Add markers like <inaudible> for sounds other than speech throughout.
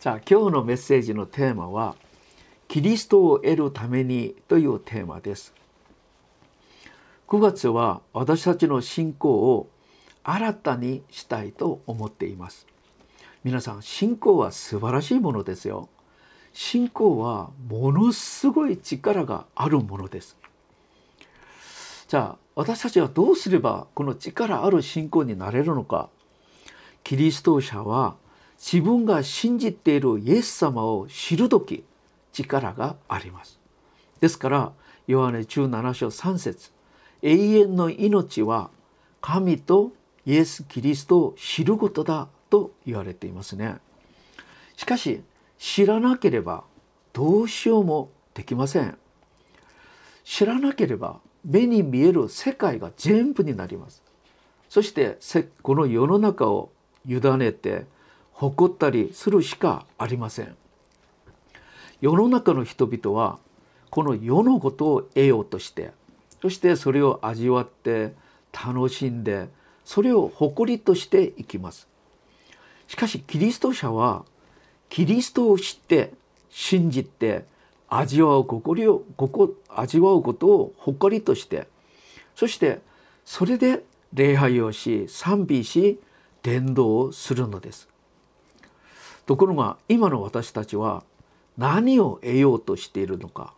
さあ今日のメッセージのテーマはキリストを得るためにというテーマです。9月は私たちの信仰を新たにしたいと思っています。皆さん信仰は素晴らしいものですよ。信仰はものすごい力があるものです。じゃあ私たちはどうすればこの力ある信仰になれるのか。キリスト者は自分が信じているイエス様を知る時力があります。ですからヨハネ17章3節永遠の命は神とイエス・キリストを知ることだと言われていますね。しかし知らなければどうしようもできません。知らなければ目に見える世界が全部になります。そしてこの世の中を委ねて誇ったりするしかありません。世の中の人々はこの世のことを得ようとしてそしてそれを味わって楽しんでそれを誇りとしていきます。しかしキリスト者はキリストを知って信じて味わう心をここ味わうことを誇りとしてそしてそれで礼拝をし賛美し伝道をするのです。ところが今の私たちは何を得ようとしているのか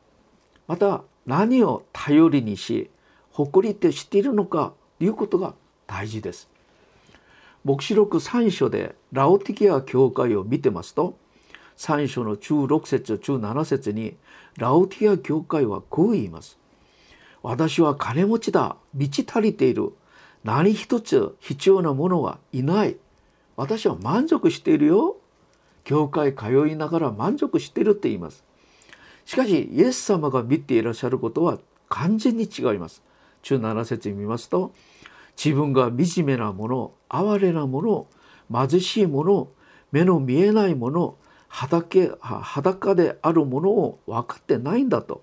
また何を頼りにし誇りとしているのかということが大事です。黙示録3章でラオティキア教会を見てますと3章の中6節中7節にラオティア教会はこう言います。私は金持ちだ満ち足りている何一つ必要なものはいない私は満足しているよ教会通いながら満足してるって言います。しかしイエス様が見ていらっしゃることは完全に違います。中7節見ますと自分が惨めなもの哀れなもの貧しいもの目の見えないもの裸裸であるものを分かってないんだと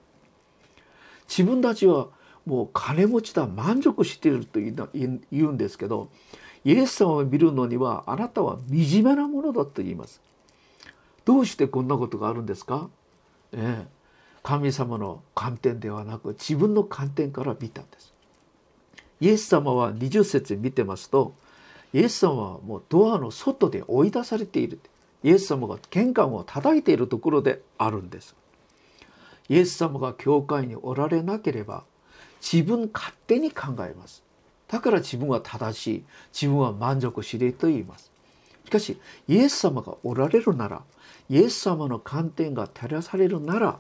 自分たちはもう金持ちだ満足していると言うんですけどイエス様を見るのにはあなたは惨めなものだと言いますどうしてこんなことがあるんですか、ええ、神様の観点ではなく自分の観点から見たんです。イエス様は20節見てますとイエス様はもうドアの外で追い出されている。イエス様が玄関を叩いているところであるんです。イエス様が教会におられなければ自分勝手に考えます。だから自分は正しい。自分は満足しれと言います。しかしイエス様がおられるならイエス様の観点が照らされるなら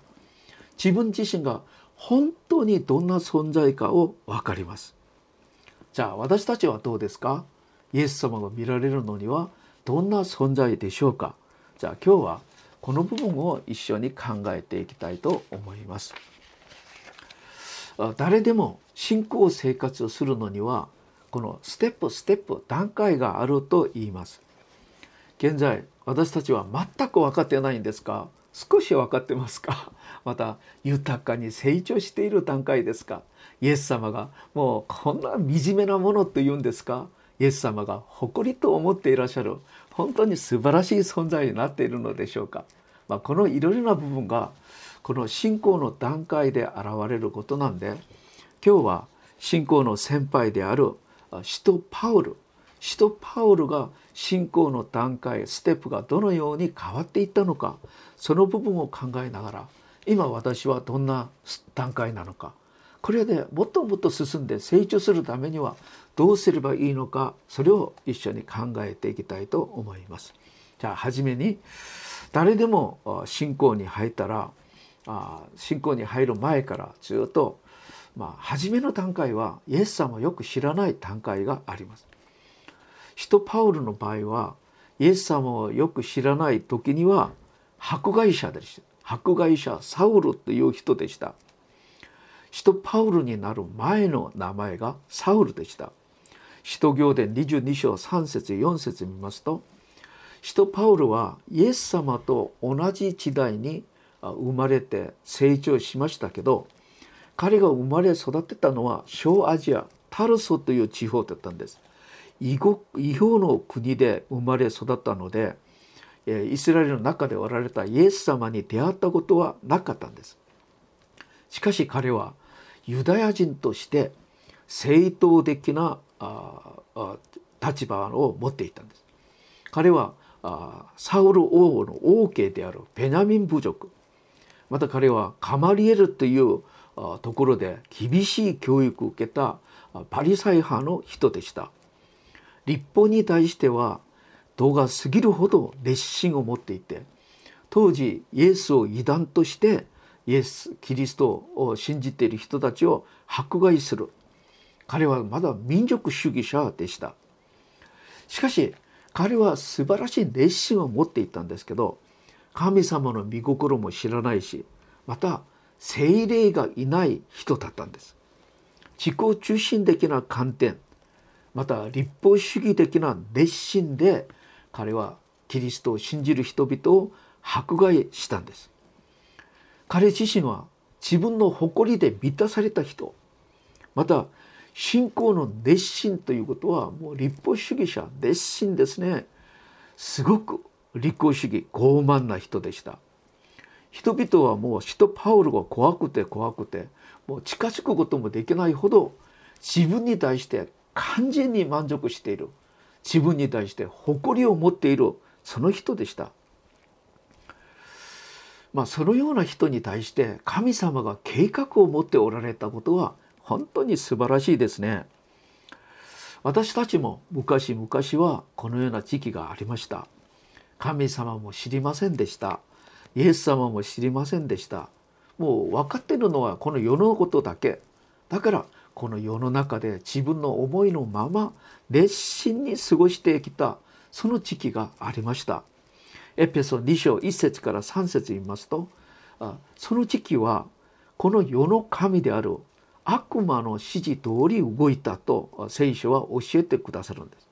自分自身が本当にどんな存在かを分かります。じゃあ私たちはどうですか？イエス様が見られるのにはどんな存在でしょうか？じゃあ今日はこの部分を一緒に考えていきたいと思います。誰でも信仰生活をするのにはこのステップステップ段階があると言います。現在私たちは全く分かってないんですか？少し分かってますか？<laughs> また豊かに成長している段階ですか？イエス様がもうこんな惨めなものと言うんですか？イエス様が誇りと思っていらっしゃる本当に素晴らしい存在になっているのでしょうか、まあ、このいろいろな部分がこの信仰の段階で現れることなんで今日は信仰の先輩である使徒パウル使徒パウルが信仰の段階ステップがどのように変わっていったのかその部分を考えながら今私はどんな段階なのかこれでもっともっと進んで成長するためにはどうすればいいのかそれを一緒に考えていきたいと思います。じゃあ初めに誰でも信仰に入ったら信仰に入る前からずっとまあ初めの段階はイエス様をよく知らない段階があります。使徒パウルの場合はイエス様をよく知らない時には迫害者でした。迫害者サウルという人でした。使徒パウルになる前の名前がサウルでした。使徒行伝22章3節4節見ますと使徒パウルはイエス様と同じ時代に生まれて成長しましたけど彼が生まれ育てたのは小アジアタルソという地方だったんです。異国異表の国で生まれ育ったのでイスラエルの中でおられたイエス様に出会ったことはなかったんです。しかし彼はユダヤ人として正当的な立場を持っていたんです。彼はサウル王の王家であるベナミン部族また彼はカマリエルというところで厳しい教育を受けたパリサイ派の人でした。立法に対しては度が過ぎるほど熱心を持っていて当時イエスを異端としてイエスキリストを信じている人たちを迫害する。彼はまだ民族主義者でした。しかし彼は素晴らしい熱心を持っていたんですけど神様の御心も知らないしまた精霊がいない人だったんです。自己中心的な観点また立法主義的な熱心で彼はキリストを信じる人々を迫害したんです。彼自身は自分の誇りで満たされた人。また信仰の熱心ということはもう立法主義者熱心ですね。すごく立法主義傲慢な人でした。人々はもう使徒パウルが怖くて怖くてもう近づくこともできないほど自分に対して完全に満足している自分に対して誇りを持っているその人でした。まあ、そのような人に対して神様が計画を持っておられたことは本当に素晴らしいですね。私たちも昔々はこのような時期がありました。神様も知りませんでした。イエス様も知りませんでした。もう分かってるのはこの世のことだけ。だからこの世の中で自分の思いのまま熱心に過ごしてきたその時期がありました。エペソ2章1節から3節言いますとその時期はこの世の神である悪魔の指示通り動いたと聖書は教えてくださるんです。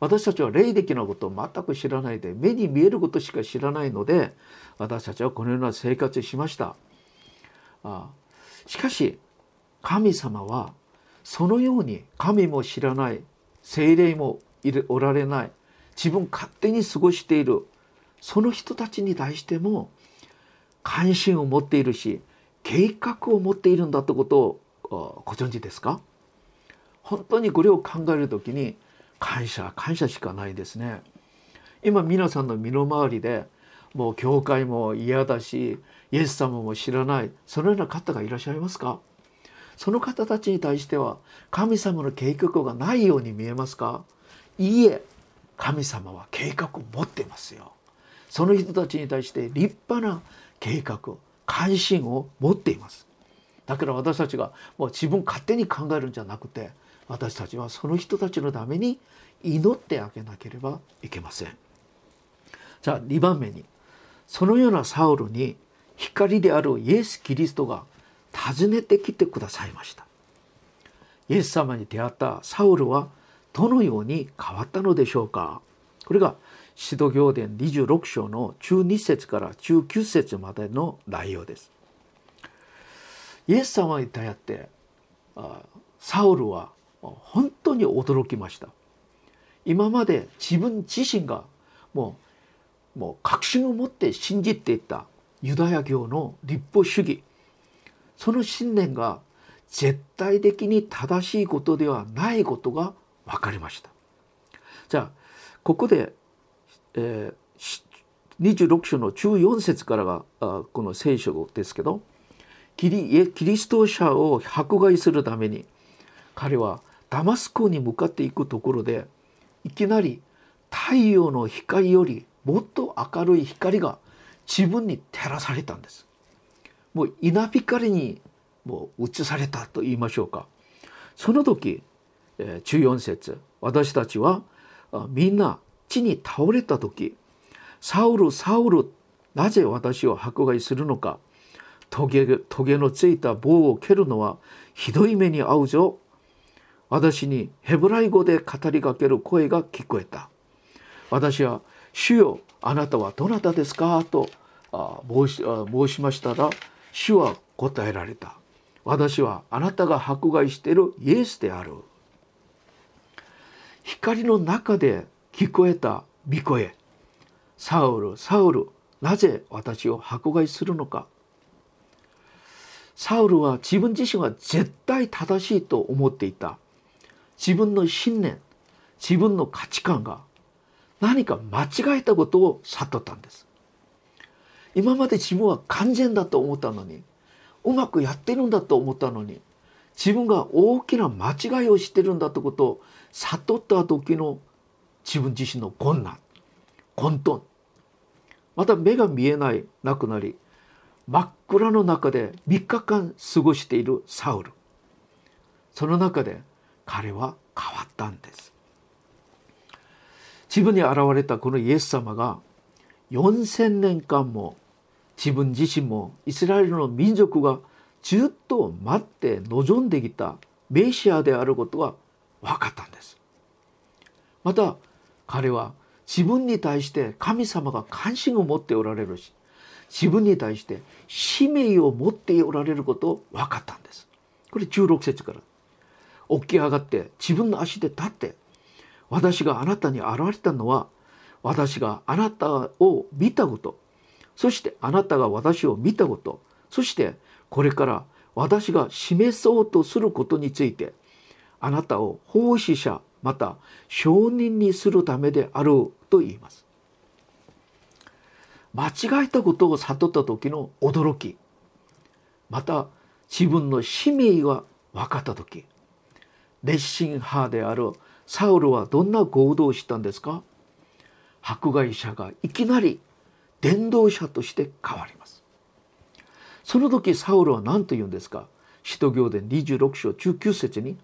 私たちは霊的なことを全く知らないで目に見えることしか知らないので私たちはこのような生活しました。しかし神様はそのように神も知らない精霊もおられない自分勝手に過ごしているその人たちに対しても関心を持っているし計画を持っているんだってことをご存知ですか？本当にこれを考える時に感謝感謝しかないですね。今皆さんの身の回りでもう教会も嫌だしイエス様も知らないそのような方がいらっしゃいますか？その方たちに対しては神様の計画がないように見えますか？いいえ神様は計画を持ってますよ。その人たちに対して立派な計画関心を持っています。だから私たちがもう自分勝手に考えるんじゃなくて私たちはその人たちのために祈ってあげなければいけません。じゃあ2番目にそのようなサウルに光であるイエス・キリストが訪ねてきてくださいました。イエス様に出会ったサウルはどのように変わったのでしょうか。これが使徒行伝26章の12節から19節までの内容です。イエス様に出会ってサウルは本当に驚きました。今まで自分自身がもうもう確信を持って信じていたユダヤ教の立法主義。その信念が絶対的に正しいことではないことが分かりました。じゃあここで、えー、26章の14節からがあこの聖書ですけどキリキリスト者を迫害するために彼はダマスコに向かっていくところでいきなり太陽の光よりもっと明るい光が自分に照らされたんです。もう稲光にもう移されたと言いましょうか。その時、14節私たちはみんな地に倒れた時サウルサウルなぜ私を迫害するのかトゲトゲのついた棒を蹴るのはひどい目に遭うぞ。私にヘブライ語で語りかける声が聞こえた。私は「主よあなたはどなたですか?」と申し申しましたら主は答えられた。私はあなたが迫害しているイエスである。光の中で聞こえた御声。サウルサウルなぜ私を迫害するのかサウルは自分自身は絶対正しいと思っていた自分の信念自分の価値観が何か間違えたことを悟ったんです今まで自分は完全だと思ったのにうまくやってるんだと思ったのに自分が大きな間違いをしてるんだということを悟った時の自分自身の困難混沌。また目が見えないなくなり真っ暗の中で3日間過ごしているサウル。その中で彼は変わったんです。自分に現れたこのイエス様が4,000年間も自分自身もイスラエルの民族がずっと待って望んできたメシアであることが分かったんです。また彼は自分に対して神様が関心を持っておられるし自分に対して使命を持っておられることを分かったんです。これ16節から。起き上がって自分の足で立って私があなたに現れたのは私があなたを見たこと。そしてあなたが私を見たこと。そしてこれから私が示そうとすることについてあなたを奉仕者また証人にするためであると言います。間違えたことを悟った時の驚き。また自分の使命が分かった時。熱心派であるサウルはどんな行動をしたんですか？迫害者がいきなり伝道者として変わります。その時サウルは何と言うんですか？使徒行伝26章19節に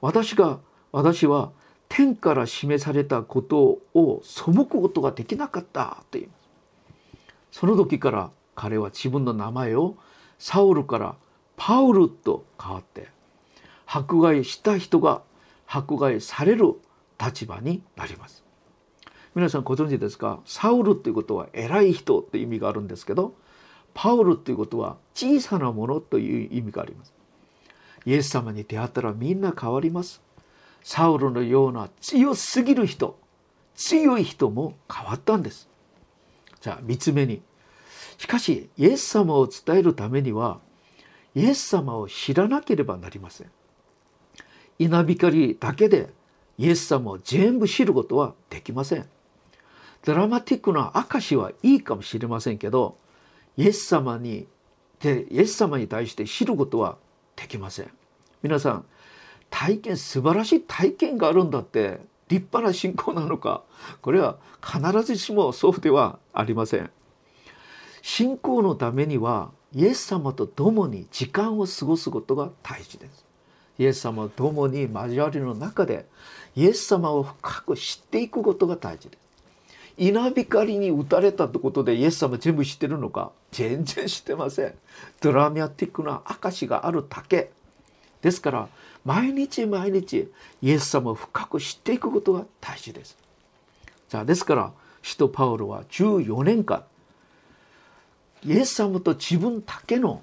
私が私は天から示されたことを背くことができなかったと言います。その時から彼は自分の名前をサウルからパウルと変わって迫害した人が迫害される立場になります。皆さんご存知ですか？サウルっていうことは偉い人って意味があるんですけどパウルっていうことは小さなものという意味があります。イエス様に出会ったらみんな変わります。サウルのような強すぎる人強い人も変わったんです。じゃあ3つ目にしかしイエス様を伝えるためにはイエス様を知らなければなりません。稲光だけでイエス様を全部知ることはできません。ドラマティックな証はいいかもしれませんけどイエス様にでイエス様に対して知ることはできません。皆さん体験素晴らしい体験があるんだって立派な信仰なのかこれは必ずしもそうではありません。信仰のためにはイエス様と共に時間を過ごすことが大事です。イエス様と共に交わりの中でイエス様を深く知っていくことが大事です。稲光に打たれたってことでイエス様全部知ってるのか？全然知ってません。ドラマティックな証があるだけ。ですから毎日毎日イエス様を深く知っていくことが大事です。じゃあですから使徒パウロは14年間イエス様と自分だけの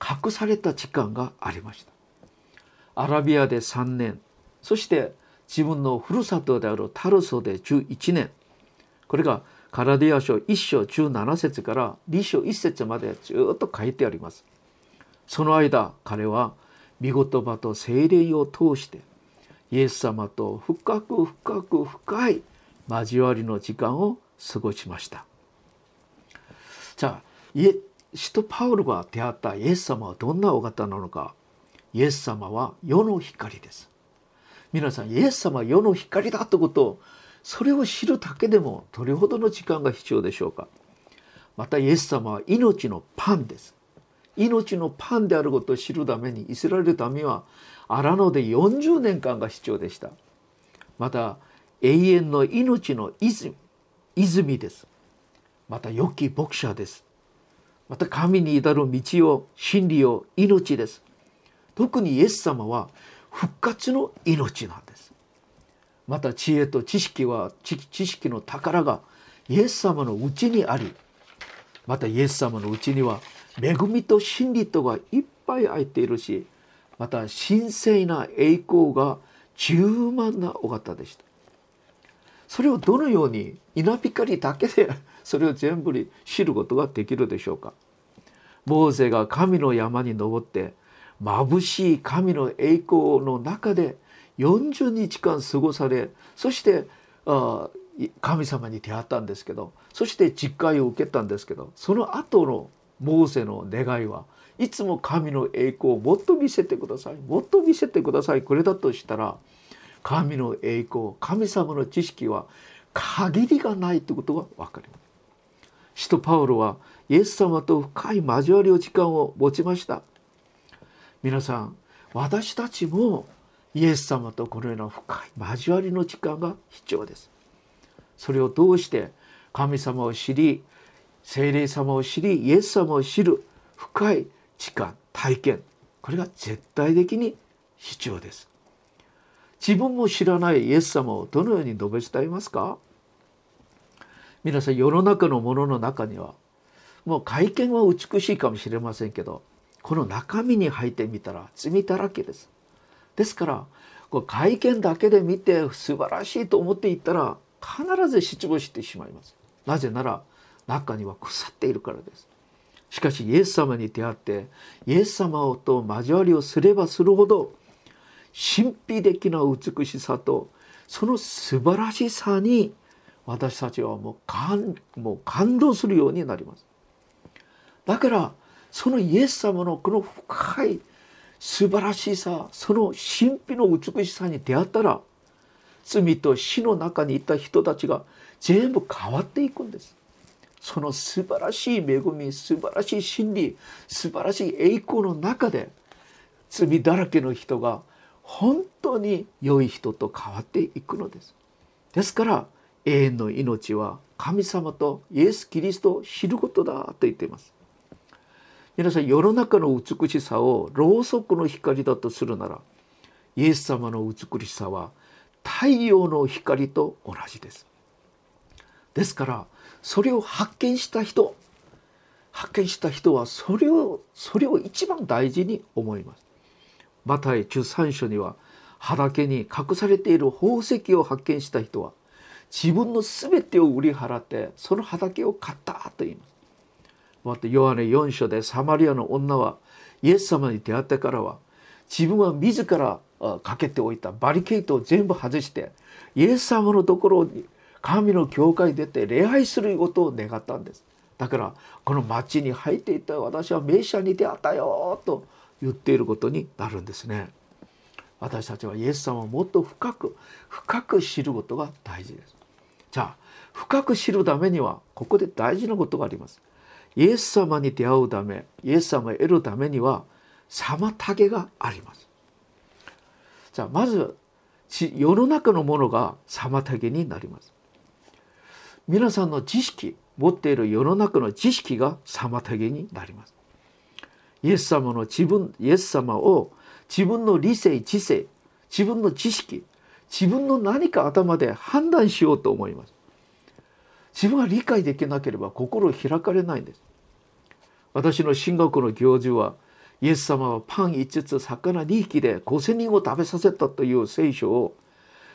隠された時間がありました。アラビアで3年そして自分のふるさとであるタルソで11年これがカラディア書1章17節から2章1節までずっと書いてあります。その間彼は見言葉と精霊を通してイエス様と深く深く深い交わりの時間を過ごしました。じゃあ使徒パウルが出会ったイエス様はどんなお方なのかイエス様は世の光です。皆さんイエス様は世の光だということをそれを知るだけでもどれほどの時間が必要でしょうか。またイエス様は命のパンです。命のパンであることを知るためにイスラエル民は荒野で40年間が必要でした。また永遠の命の泉泉です。また良き牧者です。また神に至る道を真理を命です。特にイエス様は復活の命なんです。また知恵と知識は知識の宝がイエス様のうちにありまたイエス様のうちには恵みと真理とがいっぱい入っているしまた神聖な栄光が十万なお方でした。それをどのように稲光だけで <laughs> それを全部に知ることができるでしょうか。モーゼが神の山に登って眩しい神の栄光の中で40日間過ごされそして神様に出会ったんですけどそして実会を受けたんですけどその後のモーセの願いはいつも神の栄光をもっと見せてくださいもっと見せてくださいこれだとしたら神の栄光神様の知識は限りがないということが分かります。使徒パウロはイエス様と深い交わりの時間を持ちました。皆さん私たちもイエス様とこのような深い交わりの時間が必要です。それをどうして神様を知り聖霊様を知りイエス様を知る深い時間体験これが絶対的に必要です。自分も知らないイエス様をどのように述べ伝えますか？皆さん世の中のものの中にはもう外見は美しいかもしれませんけどこの中身に入ってみたら罪だらけです。ですからこう外見だけで見て素晴らしいと思っていったら必ず失望してしまいます。なぜなら中には腐っているからです。しかしイエス様に出会ってイエス様と交わりをすればするほど神秘的な美しさとその素晴らしさに私たちはもう感もう感動するようになります。だからそのイエス様のこの深い素晴らしさその神秘の美しさに出会ったら罪と死の中にいた人たちが全部変わっていくんです。その素晴らしい恵み素晴らしい真理素晴らしい栄光の中で罪だらけの人が本当に良い人と変わっていくのです。ですから永遠の命は神様とイエス・キリストを知ることだと言っています。皆さん世の中の美しさをろうそくの光だとするならイエス様の美しさは太陽の光と同じです。ですからそれを発見した人発見した人はそれをそれを一番大事に思います。マタイ13章には畑に隠されている宝石を発見した人は自分の全てを売り払ってその畑を買ったと言います。またヨハネ4章でサマリアの女はイエス様に出会ってからは自分は自らかけておいたバリケートを全部外してイエス様のところに神の教会に出て礼拝することを願ったんです。だからこの町に入っていた私は名車に出会ったよと言っていることになるんですね。私たちはイエス様をもっと深く深く知ることが大事です。じゃあ深く知るためにはここで大事なことがあります。イエス様に出会うためイエス様を得るためには妨げがあります。じゃあまず世の中のものが妨げになります。皆さんの知識持っている世の中の知識が妨げになります。イエス様の自分イエス様を自分の理性知性自分の知識自分の何か頭で判断しようと思います。自分が理解できなければ心を開かれないんです。私の進学の教授はイエス様はパン5つ魚2匹で5,000人を食べさせたという聖書を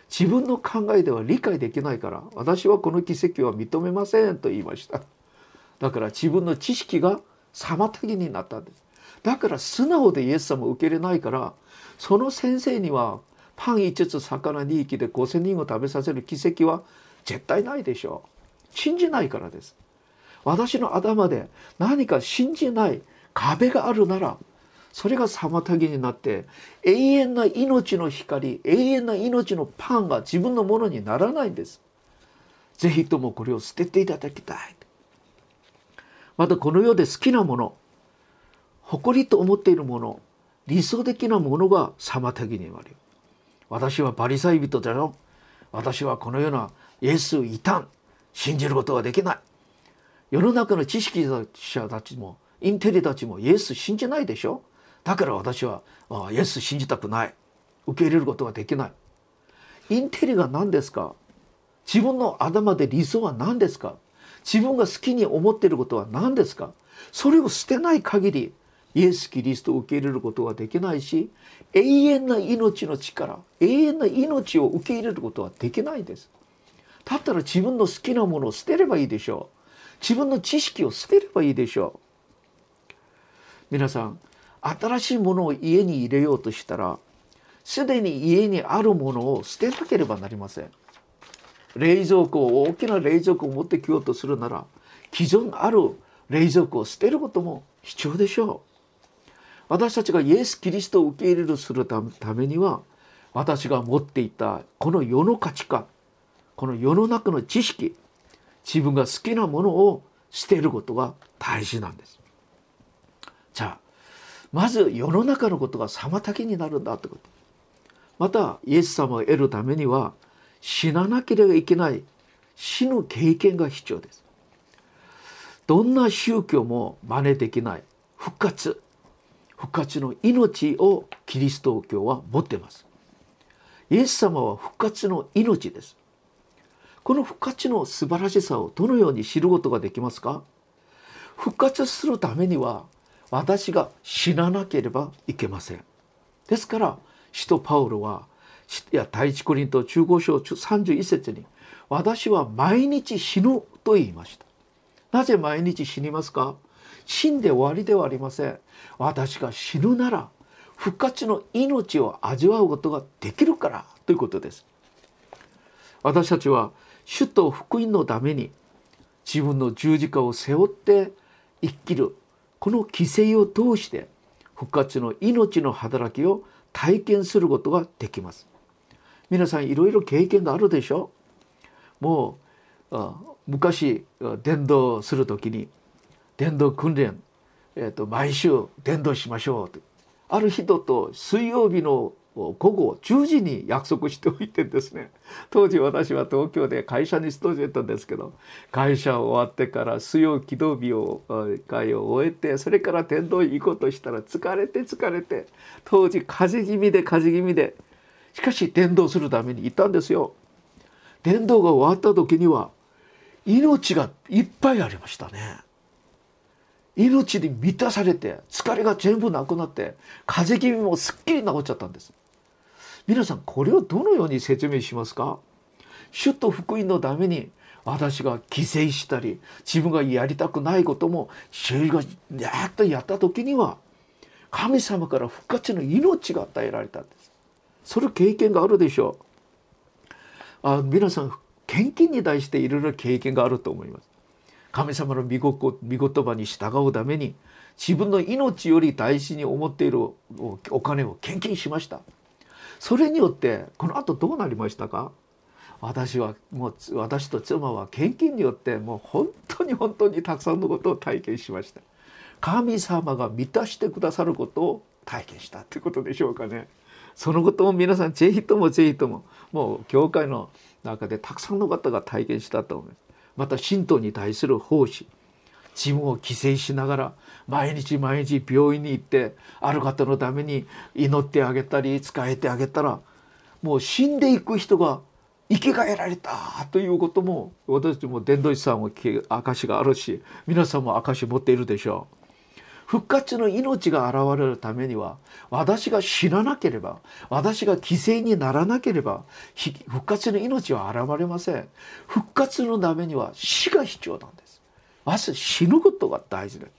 自分の考えでは理解できないから私はこの奇跡は認めませんと言いました。だから自分の知識が妨げになったんです。だから素直でイエス様を受け入れないからその先生にはパン5つ魚2匹で5,000人を食べさせる奇跡は絶対ないでしょう。信じないからです私の頭で何か信じない壁があるならそれが妨げになって永遠な命の光永遠な命のパンが自分のものにならないんです。ぜひともこれを捨てていただきたい。またこの世で好きなもの誇りと思っているもの理想的なものが妨げになる。私はバリサイ人だよ。私はこのようなイエス異端信じることができない。世の中の知識者たちもインテリたちもイエス信じないでしょ？だから私はイエス信じたくない。受け入れることができない。インテリが何ですか？自分の頭で理想は何ですか？自分が好きに思っていることは何ですか？それを捨てない限りイエス・キリストを受け入れることはできないし永遠な命の力永遠な命を受け入れることはできないです。だったら自分の好きなものを捨てればいいでしょう。自分の知識を捨てればいいでしょう。皆さん新しいものを家に入れようとしたらすでに家にあるものを捨てなければなりません。冷蔵庫を大きな冷蔵庫を持ってきようとするなら既存ある冷蔵庫を捨てることも必要でしょう。私たちがイエス・キリストを受け入れるするためには私が持っていたこの世の価値観この世の中の知識自分が好きなものを捨てることが大事なんです。じゃあまず世の中のことが妨げになるんだってこと。またイエス様を得るためには死ななければいけない死の経験が必要です。どんな宗教も真似できない復活復活の命をキリスト教は持っています。イエス様は復活の命です。この復活の素晴らしさをどのように知ることができますか？復活するためには私が死ななければいけません。ですから使徒パウロはいや第一コリント中5章31節に私は毎日死ぬと言いました。なぜ毎日死にますか？死んで終わりではありません。私が死ぬなら復活の命を味わうことができるからということです。私たちは主と福音のために自分の十字架を背負って生きる。この犠牲を通して復活の命の働きを体験することができます。皆さんいろいろ経験があるでしょもう昔伝道する時に伝道訓練、えーと、毎週伝道しましょうとある人と水曜日の午後10時に約束しておいてですね <laughs> 当時私は東京で会社に勤めてたんですけど会社終わってから水曜軌道日を会を終えてそれから天童行こうとしたら疲れて疲れて当時風邪気味で風邪気味でしかし伝道するために行ったんですよ。伝道が終わった時には命がいっぱいありましたね。命に満たされて疲れが全部なくなって風邪気味もすっきり治っちゃったんです皆さんこれをどのように説明しますか？主と福音のために私が犠牲したり自分がやりたくないことも主がやっとやった時には神様から復活の命が与えられたんです。それ経験があるでしょう。あ皆さん献金に対していろいろ経験があると思います。神様の御言葉に従うために自分の命より大事に思っているお金を献金しました。それによってこの後どうなりましたか？私はもう私と妻は献金によってもう本当に本当にたくさんのことを体験しました。神様が満たしてくださることを体験したってことでしょうかね。そのことも皆さんぜひともぜひとももう教会の中でたくさんの方が体験したと思います。また神道に対する奉仕。自分を犠牲しながら毎日毎日病院に行ってある方のために祈ってあげたり仕えてあげたらもう死んでいく人が生き返られたということも私たちも伝道師さんも証があるし皆さんも証持っているでしょう。復活の命が現れるためには私が死ななければ私が犠牲にならなければ復活の命は現れません復活のためには死が必要なんですまず死ぬことが大事です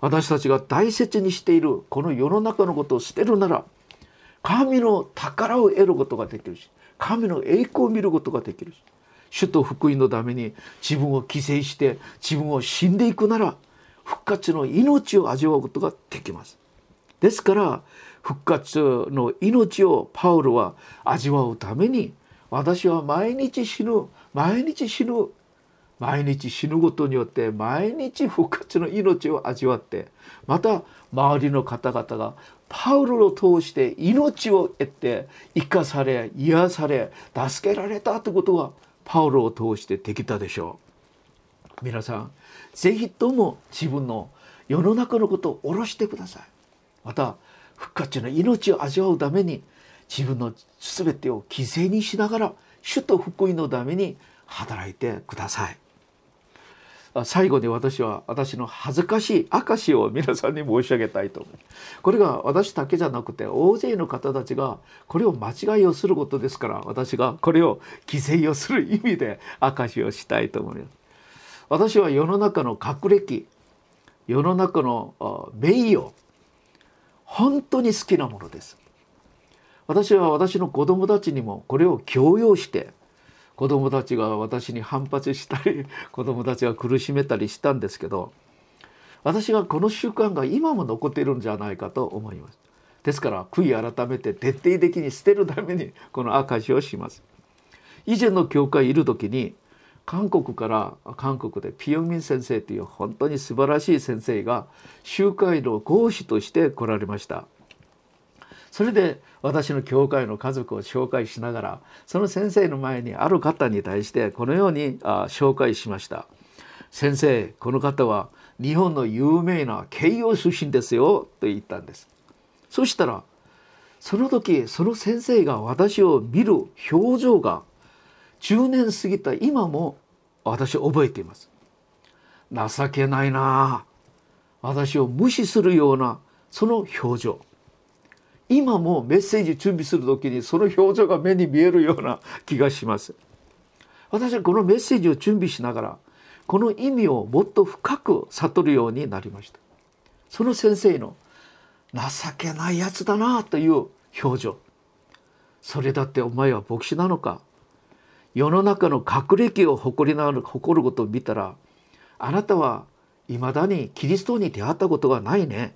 私たちが大切にしているこの世の中のことを捨てるなら神の宝を得ることができるし神の栄光を見ることができるし主と福音のために自分を犠牲して自分を死んでいくなら復活の命を味わうことができます。ですから復活の命をパウロは味わうために私は毎日死ぬ毎日死ぬ毎日死ぬことによって毎日復活の命を味わってまた周りの方々がパウロを通して命を得て生かされ癒され助けられたということがパウロを通してできたでしょう。皆さんぜひとも自分の世の中のことを下ろしてくださいまた復活の命を味わうために自分の全てを犠牲にしながら主と福音のために働いてください最後に私は私の恥ずかしい証を皆さんに申し上げたいと思う。これが私だけじゃなくて大勢の方たちがこれを間違いをすることですから私がこれを犠牲をする意味で証をしたいと思います私は世の中の学歴世の中の名誉本当に好きなものです。私は私の子供たちにもこれを強要して子供たちが私に反発したり <laughs> 子供たちが苦しめたりしたんですけど私はこの習慣が今も残っているんじゃないかと思います。ですから悔い改めて徹底的に捨てるためにこの証をします。以前の教会いる時に韓国から韓国でピヨンミン先生という本当に素晴らしい先生が集会の講師として来られました。それで私の教会の家族を紹介しながらその先生の前にある方に対してこのようにあ紹介しました。先生この方は日本の有名な慶応出身ですよと言ったんです。そしたらその時その先生が私を見る表情が10年過ぎた今も私覚えています。情けないな。私を無視するようなその表情。今もメッセージ準備する時にその表情が目に見えるような <laughs> 気がします。私はこのメッセージを準備しながらこの意味をもっと深く悟るようになりました。その先生の情けないやつだなという表情。それだってお前は牧師なのか？世の中の学歴を誇りながら誇ることを見たらあなたはいまだにキリストに出会ったことがないね。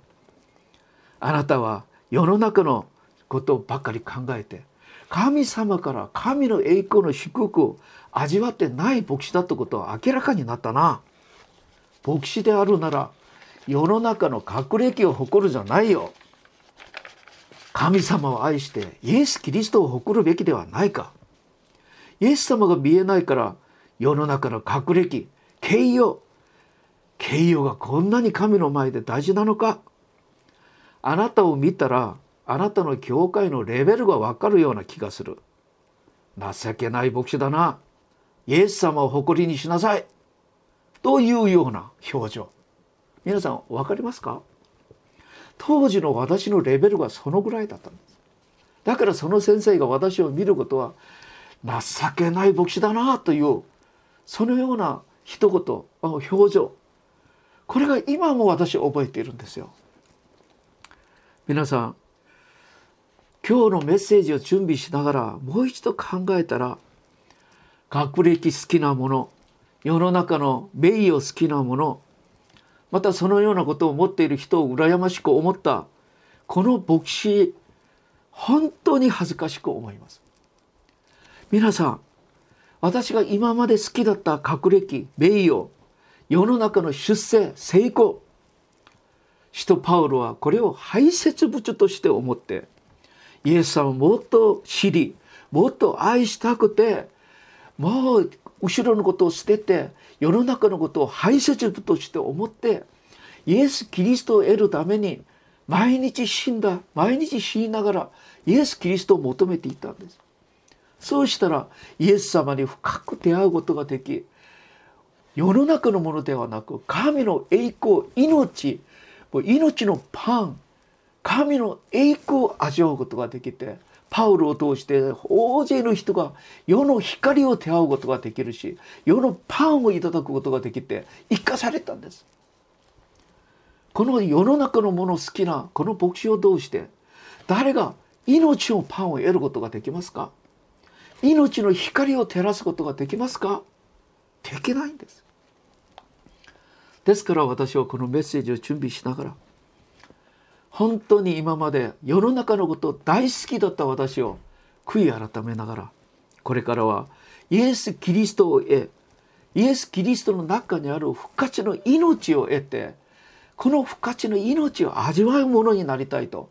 あなたは世の中のことばっかり考えて神様から神の栄光の祝福を味わってない牧師だってことは明らかになったな。牧師であるなら世の中の学歴を誇るじゃないよ。神様を愛してイエス・キリストを誇るべきではないか。イエス様が見えないから世の中の学歴、敬与、敬与がこんなに神の前で大事なのか。あなたを見たらあなたの教会のレベルがわかるような気がする。情けない牧師だな。イエス様を誇りにしなさい。というような表情。皆さん分かりますか？当時の私のレベルがそのぐらいだったんです。だからその先生が私を見ることは情けない牧師だなというそのような一言表情これが今も私覚えているんですよ。皆さん今日のメッセージを準備しながらもう一度考えたら学歴好きなもの世の中の名誉好きなものまたそのようなことを持っている人を羨ましく思ったこの牧師本当に恥ずかしく思います。皆さん私が今まで好きだった学歴名誉世の中の出世成功使徒パウロはこれを排泄物として思ってイエス様をもっと知りもっと愛したくてもう後ろのことを捨てて世の中のことを排泄物として思ってイエス・キリストを得るために毎日死んだ毎日死にながらイエス・キリストを求めていたんです。そうしたらイエス様に深く出会うことができ世の中のものではなく神の栄光命命のパン神の栄光を味わうことができてパウロを通して大勢の人が世の光を手合うことができるし世のパンをいただくことができて生かされたんです。この世の中のもの好きなこの牧師を通して誰が命のパンを得ることができますか？命の光を照らすことができますか？できないんです。ですから私はこのメッセージを準備しながら本当に今まで世の中のこと大好きだった私を悔い改めながらこれからはイエス・キリストを得イエス・キリストの中にある復活の命を得てこの復活の命を味わうものになりたいと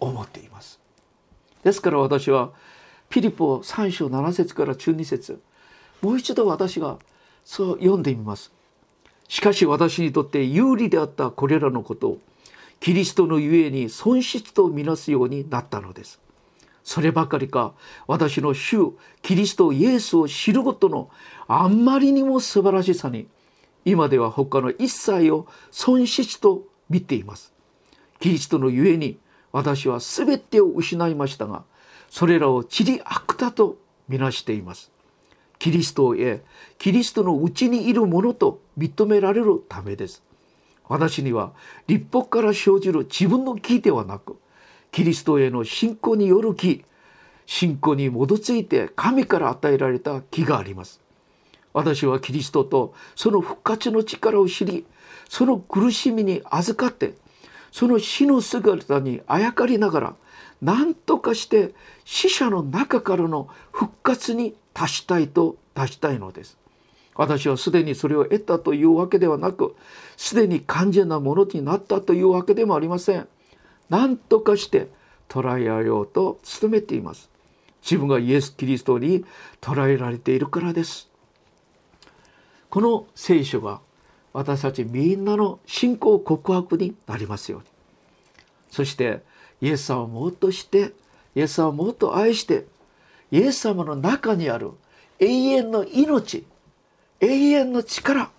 思っています。ですから私はピリポ3章7節から12節もう一度私がそう読んでみます。しかし私にとって有利であったこれらのことをキリストのゆえに損失とみなすようになったのです。そればかりか私の主キリストイエスを知ることのあんまりにも素晴らしさに今では他の一切を損失と見ていますキリストのゆえに私は全てを失いましたがそれらを地理悪だとみなしていますキリストを得キリストのうちにいるものと認められるためです。私には立法から生じる自分の義ではなくキリストへの信仰による義信仰に基づいて神から与えられた義があります。私はキリストとその復活の力を知りその苦しみに預かってその死の姿にあやかりながら何とかして死者の中からの復活に達したいと達したいのです。私はすでにそれを得たというわけではなくすでに完全なものになったというわけでもありません。何とかして捉えられようと努めています。自分がイエス・キリストに捉えられているからです。この聖書が私たちみんなの信仰告白になりますようにそしてイエス様をもっとしてイエス様をもっと愛してイエス様の中にある永遠の命永遠の力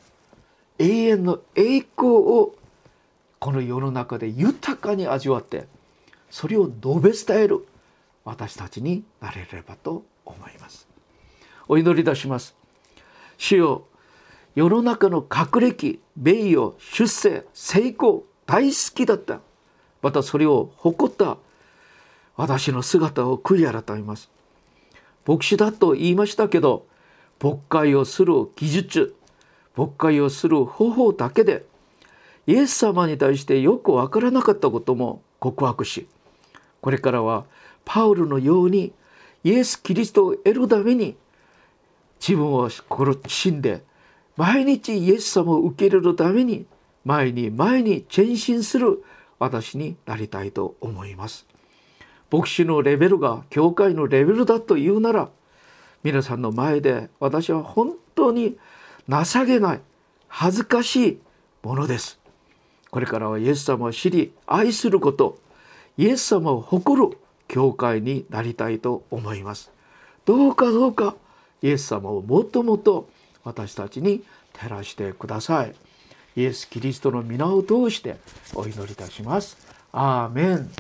永遠の栄光をこの世の中で豊かに味わってそれを述べ伝える私たちになれればと思います。お祈りいたします。主よ世の中の学歴名誉出世成功大好きだった。またそれを誇った私の姿を悔い改めます。牧師だと言いましたけど牧会をする技術牧会をする方法だけでイエス様に対してよくわからなかったことも告白しこれからはパウルのようにイエス・キリストを得るために自分を死んで毎日イエス様を受け入れるために前に前に前進する私になりたいと思います。牧師のレベルが教会のレベルだというなら皆さんの前で私は本当に情けない恥ずかしいものです。これからはイエス様を知り愛することイエス様を誇る教会になりたいと思います。どうかどうかイエス様をもっともと私たちに照らしてくださいイエス・キリストの皆を通してお祈りいたしますアーメン